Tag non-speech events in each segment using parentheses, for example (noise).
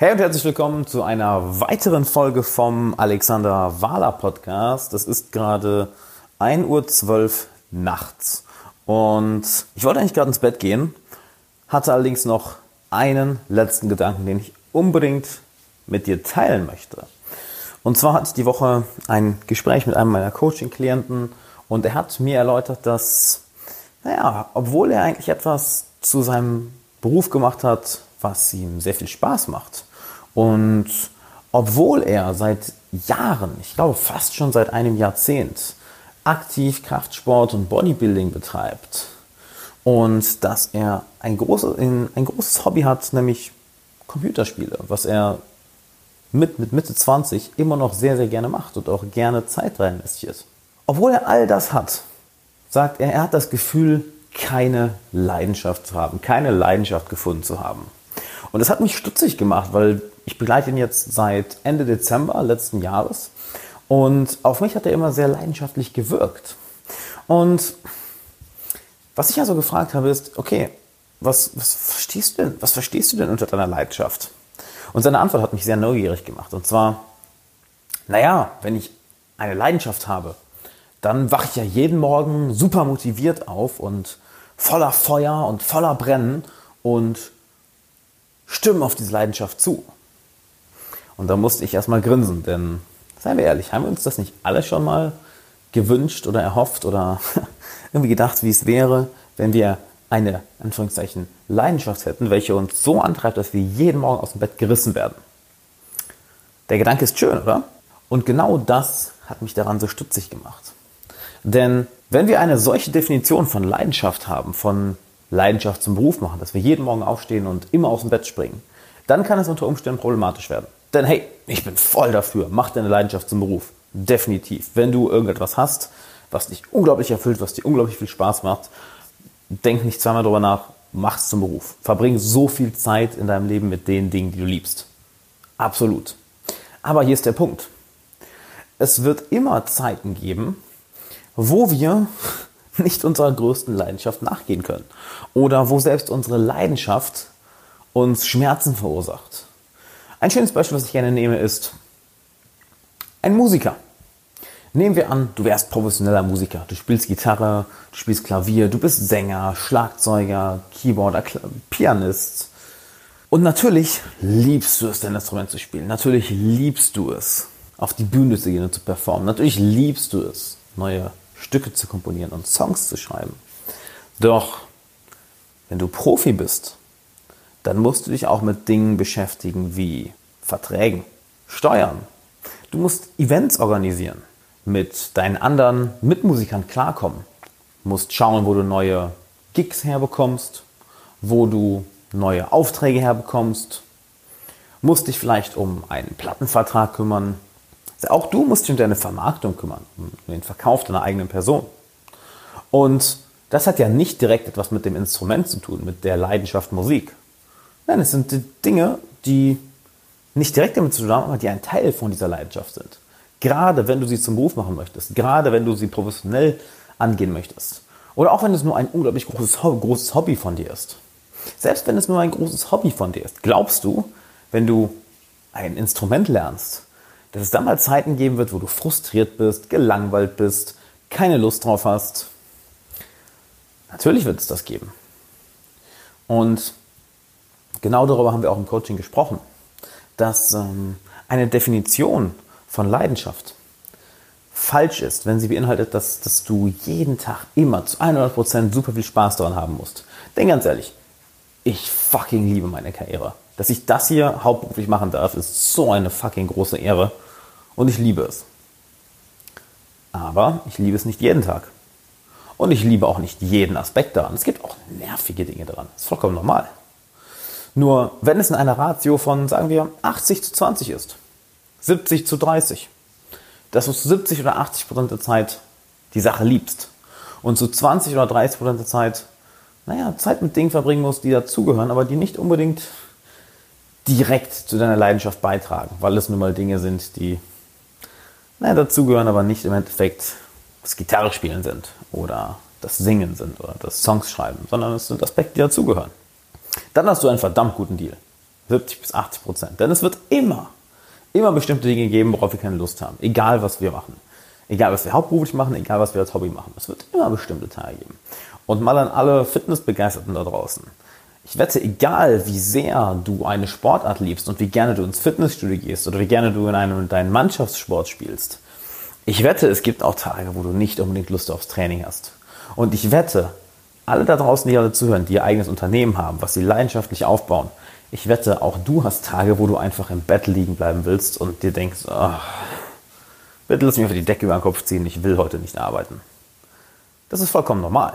Hey und herzlich willkommen zu einer weiteren Folge vom Alexander Wahler Podcast. Es ist gerade 1.12 Uhr nachts und ich wollte eigentlich gerade ins Bett gehen, hatte allerdings noch einen letzten Gedanken, den ich unbedingt mit dir teilen möchte. Und zwar hatte ich die Woche ein Gespräch mit einem meiner Coaching-Klienten und er hat mir erläutert, dass, naja, obwohl er eigentlich etwas zu seinem Beruf gemacht hat, was ihm sehr viel Spaß macht, und obwohl er seit Jahren, ich glaube fast schon seit einem Jahrzehnt, aktiv Kraftsport und Bodybuilding betreibt und dass er ein, große, ein großes Hobby hat, nämlich Computerspiele, was er mit, mit Mitte 20 immer noch sehr, sehr gerne macht und auch gerne Zeit rein investiert. Obwohl er all das hat, sagt er, er hat das Gefühl, keine Leidenschaft zu haben, keine Leidenschaft gefunden zu haben. Und das hat mich stutzig gemacht, weil ich begleite ihn jetzt seit Ende Dezember letzten Jahres und auf mich hat er immer sehr leidenschaftlich gewirkt. Und was ich also gefragt habe, ist, okay, was, was, verstehst du denn, was verstehst du denn unter deiner Leidenschaft? Und seine Antwort hat mich sehr neugierig gemacht. Und zwar, naja, wenn ich eine Leidenschaft habe, dann wache ich ja jeden Morgen super motiviert auf und voller Feuer und voller Brennen und stimme auf diese Leidenschaft zu. Und da musste ich erstmal grinsen, denn seien wir ehrlich, haben wir uns das nicht alle schon mal gewünscht oder erhofft oder (laughs) irgendwie gedacht, wie es wäre, wenn wir eine, Anführungszeichen, Leidenschaft hätten, welche uns so antreibt, dass wir jeden Morgen aus dem Bett gerissen werden. Der Gedanke ist schön, oder? Und genau das hat mich daran so stutzig gemacht. Denn wenn wir eine solche Definition von Leidenschaft haben, von Leidenschaft zum Beruf machen, dass wir jeden Morgen aufstehen und immer aus dem Bett springen, dann kann es unter Umständen problematisch werden. Denn hey, ich bin voll dafür. Mach deine Leidenschaft zum Beruf. Definitiv. Wenn du irgendetwas hast, was dich unglaublich erfüllt, was dir unglaublich viel Spaß macht, denk nicht zweimal darüber nach, mach es zum Beruf. Verbring so viel Zeit in deinem Leben mit den Dingen, die du liebst. Absolut. Aber hier ist der Punkt. Es wird immer Zeiten geben, wo wir (laughs) nicht unserer größten Leidenschaft nachgehen können. Oder wo selbst unsere Leidenschaft uns Schmerzen verursacht. Ein schönes Beispiel, was ich gerne nehme, ist ein Musiker. Nehmen wir an, du wärst professioneller Musiker. Du spielst Gitarre, du spielst Klavier, du bist Sänger, Schlagzeuger, Keyboarder, Pianist. Und natürlich liebst du es, dein Instrument zu spielen. Natürlich liebst du es, auf die Bühne zu gehen und zu performen. Natürlich liebst du es, neue Stücke zu komponieren und Songs zu schreiben. Doch, wenn du Profi bist, dann musst du dich auch mit Dingen beschäftigen wie Verträgen, Steuern. Du musst Events organisieren, mit deinen anderen Mitmusikern klarkommen. Musst schauen, wo du neue Gigs herbekommst, wo du neue Aufträge herbekommst. Musst dich vielleicht um einen Plattenvertrag kümmern. Also auch du musst dich um deine Vermarktung kümmern, um den Verkauf deiner eigenen Person. Und das hat ja nicht direkt etwas mit dem Instrument zu tun, mit der Leidenschaft Musik. Nein, es sind Dinge, die nicht direkt damit zu tun haben, aber die ein Teil von dieser Leidenschaft sind. Gerade wenn du sie zum Beruf machen möchtest, gerade wenn du sie professionell angehen möchtest. Oder auch wenn es nur ein unglaublich großes, großes Hobby von dir ist. Selbst wenn es nur ein großes Hobby von dir ist, glaubst du, wenn du ein Instrument lernst, dass es dann mal Zeiten geben wird, wo du frustriert bist, gelangweilt bist, keine Lust drauf hast? Natürlich wird es das geben. Und genau darüber haben wir auch im Coaching gesprochen, dass ähm, eine Definition von Leidenschaft falsch ist, wenn sie beinhaltet, dass, dass du jeden Tag immer zu 100% super viel Spaß daran haben musst. Denn ganz ehrlich, ich fucking liebe meine Karriere. Dass ich das hier hauptberuflich machen darf, ist so eine fucking große Ehre und ich liebe es. Aber ich liebe es nicht jeden Tag. Und ich liebe auch nicht jeden Aspekt daran. Es gibt auch nervige Dinge daran. Das ist vollkommen normal. Nur wenn es in einer Ratio von, sagen wir, 80 zu 20 ist, 70 zu 30, dass du zu 70 oder 80 Prozent der Zeit die Sache liebst und zu 20 oder 30 Prozent der Zeit, naja, Zeit mit Dingen verbringen musst, die dazugehören, aber die nicht unbedingt direkt zu deiner Leidenschaft beitragen, weil es nun mal Dinge sind, die naja, dazugehören, aber nicht im Endeffekt das Gitarre spielen sind oder das Singen sind oder das Songs schreiben, sondern es sind Aspekte, die dazugehören dann hast du einen verdammt guten Deal. 70 bis 80 Prozent. Denn es wird immer, immer bestimmte Dinge geben, worauf wir keine Lust haben. Egal, was wir machen. Egal, was wir hauptberuflich machen, egal, was wir als Hobby machen. Es wird immer bestimmte Teile geben. Und mal an alle Fitnessbegeisterten da draußen. Ich wette, egal wie sehr du eine Sportart liebst und wie gerne du ins Fitnessstudio gehst oder wie gerne du in einem deinen Mannschaftssport spielst, ich wette, es gibt auch Tage, wo du nicht unbedingt Lust aufs Training hast. Und ich wette, alle da draußen, die alle zuhören, die ihr eigenes Unternehmen haben, was sie leidenschaftlich aufbauen, ich wette, auch du hast Tage, wo du einfach im Bett liegen bleiben willst und dir denkst, oh, bitte lass mich einfach die Decke über den Kopf ziehen, ich will heute nicht arbeiten. Das ist vollkommen normal.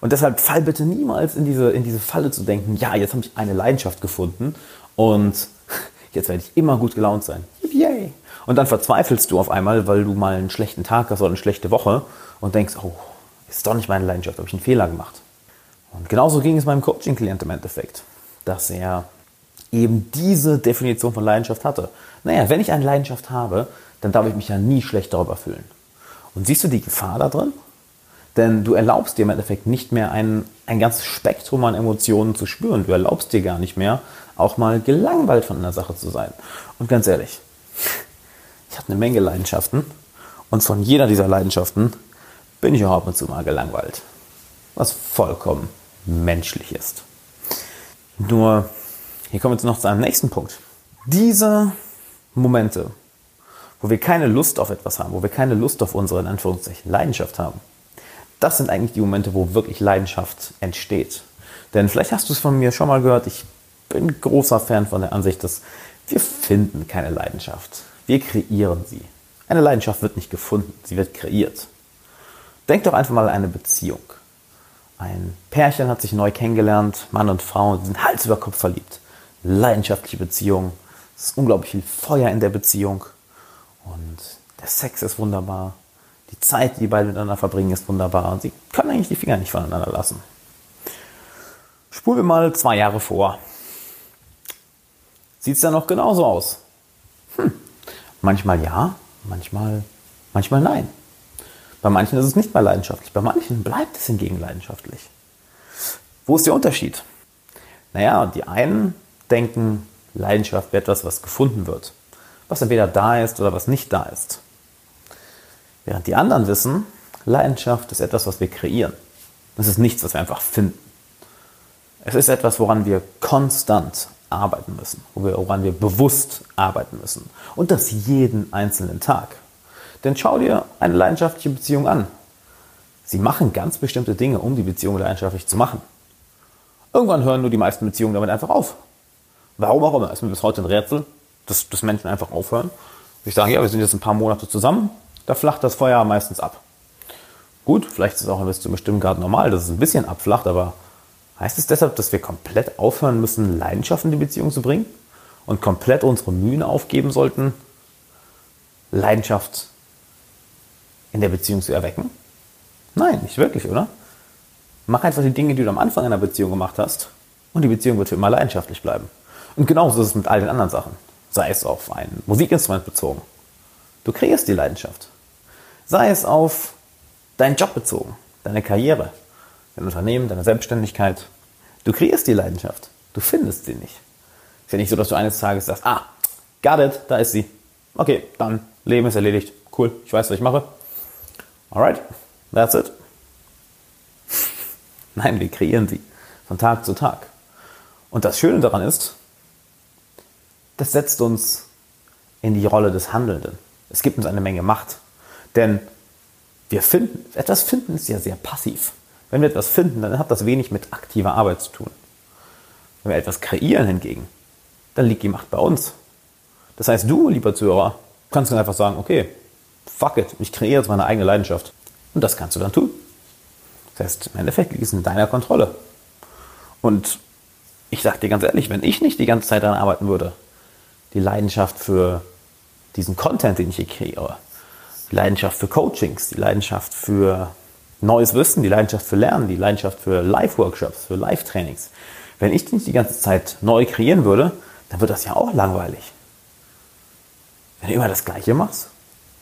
Und deshalb fall bitte niemals in diese, in diese Falle zu denken, ja, jetzt habe ich eine Leidenschaft gefunden und (laughs) jetzt werde ich immer gut gelaunt sein. Yay! Und dann verzweifelst du auf einmal, weil du mal einen schlechten Tag hast oder eine schlechte Woche und denkst, oh, ist doch nicht meine Leidenschaft, habe ich einen Fehler gemacht. Und genauso ging es meinem Coaching-Klient im Endeffekt, dass er eben diese Definition von Leidenschaft hatte. Naja, wenn ich eine Leidenschaft habe, dann darf ich mich ja nie schlecht darüber fühlen. Und siehst du die Gefahr da drin? Denn du erlaubst dir im Endeffekt nicht mehr ein, ein ganzes Spektrum an Emotionen zu spüren. Du erlaubst dir gar nicht mehr, auch mal gelangweilt von einer Sache zu sein. Und ganz ehrlich, ich habe eine Menge Leidenschaften und von jeder dieser Leidenschaften bin ich auch ab und zu mal gelangweilt. Was vollkommen menschlich ist. Nur, hier kommen wir jetzt noch zu einem nächsten Punkt. Diese Momente, wo wir keine Lust auf etwas haben, wo wir keine Lust auf unsere, in Anführungszeichen, Leidenschaft haben, das sind eigentlich die Momente, wo wirklich Leidenschaft entsteht. Denn vielleicht hast du es von mir schon mal gehört, ich bin großer Fan von der Ansicht, dass wir finden keine Leidenschaft. Wir kreieren sie. Eine Leidenschaft wird nicht gefunden, sie wird kreiert. Denk doch einfach mal an eine Beziehung. Ein Pärchen hat sich neu kennengelernt, Mann und Frau, sind Hals über Kopf verliebt. Leidenschaftliche Beziehung. Es ist unglaublich viel Feuer in der Beziehung. Und der Sex ist wunderbar. Die Zeit, die die beiden miteinander verbringen, ist wunderbar. Und sie können eigentlich die Finger nicht voneinander lassen. Spulen wir mal zwei Jahre vor. Sieht es dann noch genauso aus? Hm. Manchmal ja, manchmal, manchmal nein. Bei manchen ist es nicht mehr leidenschaftlich, bei manchen bleibt es hingegen leidenschaftlich. Wo ist der Unterschied? Naja, die einen denken, Leidenschaft wäre etwas, was gefunden wird, was entweder da ist oder was nicht da ist. Während die anderen wissen, Leidenschaft ist etwas, was wir kreieren. Es ist nichts, was wir einfach finden. Es ist etwas, woran wir konstant arbeiten müssen, woran wir bewusst arbeiten müssen. Und das jeden einzelnen Tag. Denn schau dir eine leidenschaftliche Beziehung an. Sie machen ganz bestimmte Dinge, um die Beziehung leidenschaftlich zu machen. Irgendwann hören nur die meisten Beziehungen damit einfach auf. Warum auch immer, ist mir bis heute ein Rätsel, dass, dass Menschen einfach aufhören. Ich sage, ja, wir sind jetzt ein paar Monate zusammen, da flacht das Feuer meistens ab. Gut, vielleicht ist es auch bis zu einem bestimmten Grad normal, dass es ein bisschen abflacht, aber heißt es deshalb, dass wir komplett aufhören müssen, Leidenschaft in die Beziehung zu bringen und komplett unsere Mühen aufgeben sollten, Leidenschaft in der Beziehung zu erwecken? Nein, nicht wirklich, oder? Mach einfach die Dinge, die du am Anfang einer Beziehung gemacht hast und die Beziehung wird für immer leidenschaftlich bleiben. Und genauso ist es mit all den anderen Sachen. Sei es auf ein Musikinstrument bezogen. Du kreierst die Leidenschaft. Sei es auf deinen Job bezogen, deine Karriere, dein Unternehmen, deine Selbstständigkeit. Du kreierst die Leidenschaft. Du findest sie nicht. Ist ja nicht so, dass du eines Tages sagst, ah, got it, da ist sie. Okay, dann, Leben ist erledigt. Cool, ich weiß, was ich mache. Alright, that's it. (laughs) Nein, wir kreieren sie von Tag zu Tag. Und das Schöne daran ist, das setzt uns in die Rolle des Handelnden. Es gibt uns eine Menge Macht. Denn wir finden, etwas finden ist ja sehr passiv. Wenn wir etwas finden, dann hat das wenig mit aktiver Arbeit zu tun. Wenn wir etwas kreieren hingegen, dann liegt die Macht bei uns. Das heißt, du, lieber Zuhörer, kannst dann einfach sagen, okay, fuck it, ich kreiere jetzt meine eigene Leidenschaft. Und das kannst du dann tun. Das heißt, im Endeffekt liegt es in deiner Kontrolle. Und ich sage dir ganz ehrlich, wenn ich nicht die ganze Zeit daran arbeiten würde, die Leidenschaft für diesen Content, den ich hier kreiere, die Leidenschaft für Coachings, die Leidenschaft für neues Wissen, die Leidenschaft für Lernen, die Leidenschaft für Live-Workshops, für Live-Trainings. Wenn ich nicht die ganze Zeit neu kreieren würde, dann wird das ja auch langweilig. Wenn du immer das Gleiche machst,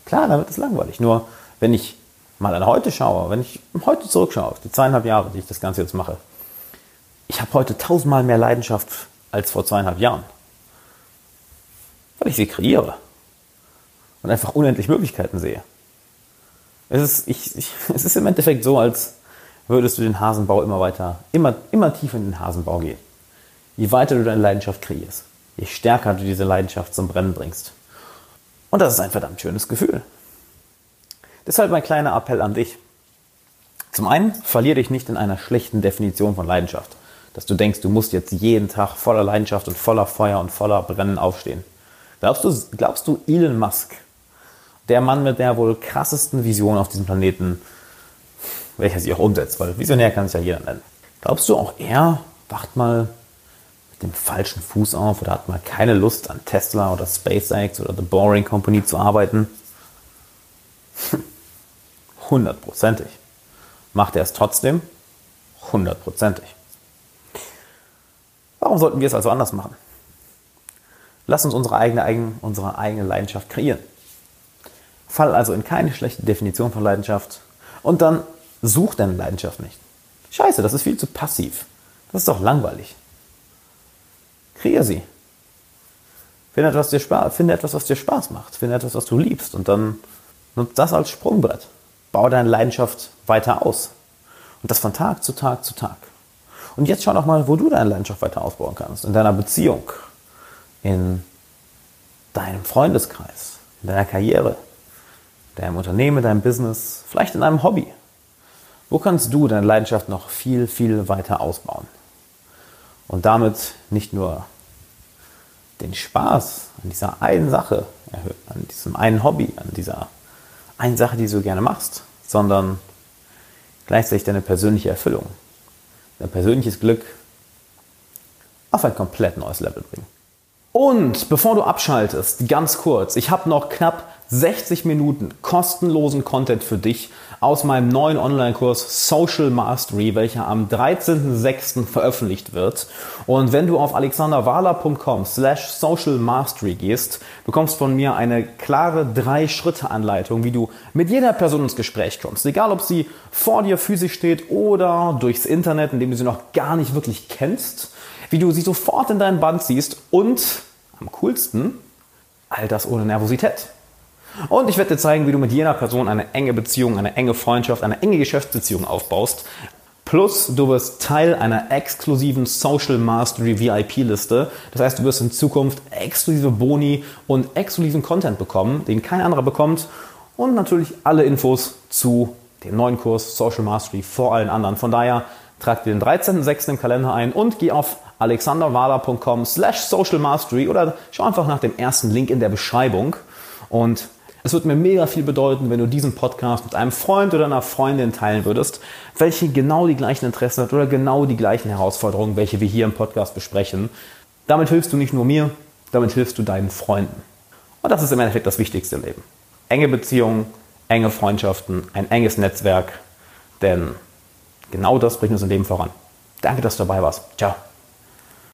klar, dann wird es langweilig. Nur wenn ich mal an heute schaue, wenn ich heute zurückschaue, auf die zweieinhalb Jahre, die ich das Ganze jetzt mache, ich habe heute tausendmal mehr Leidenschaft als vor zweieinhalb Jahren. Weil ich sie kreiere und einfach unendlich Möglichkeiten sehe. Es ist, ich, ich, (laughs) es ist im Endeffekt so, als würdest du den Hasenbau immer weiter, immer, immer tiefer in den Hasenbau gehen. Je weiter du deine Leidenschaft kreierst, je stärker du diese Leidenschaft zum Brennen bringst. Und das ist ein verdammt schönes Gefühl. Deshalb mein kleiner Appell an dich. Zum einen, verlier dich nicht in einer schlechten Definition von Leidenschaft. Dass du denkst, du musst jetzt jeden Tag voller Leidenschaft und voller Feuer und voller Brennen aufstehen. Glaubst du, glaubst du Elon Musk, der Mann mit der wohl krassesten Vision auf diesem Planeten, welcher sie auch umsetzt, weil Visionär kann sich ja jeder nennen. Glaubst du, auch er wacht mal dem falschen Fuß auf oder hat mal keine Lust an Tesla oder SpaceX oder The Boring Company zu arbeiten? (laughs) Hundertprozentig. Macht er es trotzdem? Hundertprozentig. Warum sollten wir es also anders machen? Lass uns unsere eigene, unsere eigene Leidenschaft kreieren. Fall also in keine schlechte Definition von Leidenschaft und dann such deine Leidenschaft nicht. Scheiße, das ist viel zu passiv. Das ist doch langweilig. Kreier sie. Finde etwas, dir finde etwas, was dir Spaß macht. Finde etwas, was du liebst. Und dann nutze das als Sprungbrett. Bau deine Leidenschaft weiter aus. Und das von Tag zu Tag zu Tag. Und jetzt schau doch mal, wo du deine Leidenschaft weiter ausbauen kannst. In deiner Beziehung, in deinem Freundeskreis, in deiner Karriere, in deinem Unternehmen, in deinem Business, vielleicht in deinem Hobby. Wo kannst du deine Leidenschaft noch viel, viel weiter ausbauen? Und damit nicht nur den Spaß an dieser einen Sache erhöhen, an diesem einen Hobby, an dieser einen Sache, die du gerne machst, sondern gleichzeitig deine persönliche Erfüllung, dein persönliches Glück auf ein komplett neues Level bringen. Und bevor du abschaltest, ganz kurz, ich habe noch knapp 60 Minuten kostenlosen Content für dich aus meinem neuen Online-Kurs Social Mastery, welcher am 13.06. veröffentlicht wird. Und wenn du auf alexanderwahler.com slash Social Mastery gehst, bekommst von mir eine klare Drei-Schritte-Anleitung, wie du mit jeder Person ins Gespräch kommst. Egal, ob sie vor dir physisch steht oder durchs Internet, indem du sie noch gar nicht wirklich kennst, wie du sie sofort in deinen Band ziehst und am coolsten, all das ohne Nervosität. Und ich werde dir zeigen, wie du mit jener Person eine enge Beziehung, eine enge Freundschaft, eine enge Geschäftsbeziehung aufbaust. Plus, du wirst Teil einer exklusiven Social Mastery VIP-Liste. Das heißt, du wirst in Zukunft exklusive Boni und exklusiven Content bekommen, den kein anderer bekommt. Und natürlich alle Infos zu dem neuen Kurs Social Mastery vor allen anderen. Von daher trag dir den 13.06. im Kalender ein und geh auf alexanderwala.com slash social mastery oder schau einfach nach dem ersten Link in der Beschreibung. Und es wird mir mega viel bedeuten, wenn du diesen Podcast mit einem Freund oder einer Freundin teilen würdest, welche genau die gleichen Interessen hat oder genau die gleichen Herausforderungen, welche wir hier im Podcast besprechen. Damit hilfst du nicht nur mir, damit hilfst du deinen Freunden. Und das ist im Endeffekt das Wichtigste im Leben. Enge Beziehungen, enge Freundschaften, ein enges Netzwerk, denn genau das bringt uns im Leben voran. Danke, dass du dabei warst. Ciao.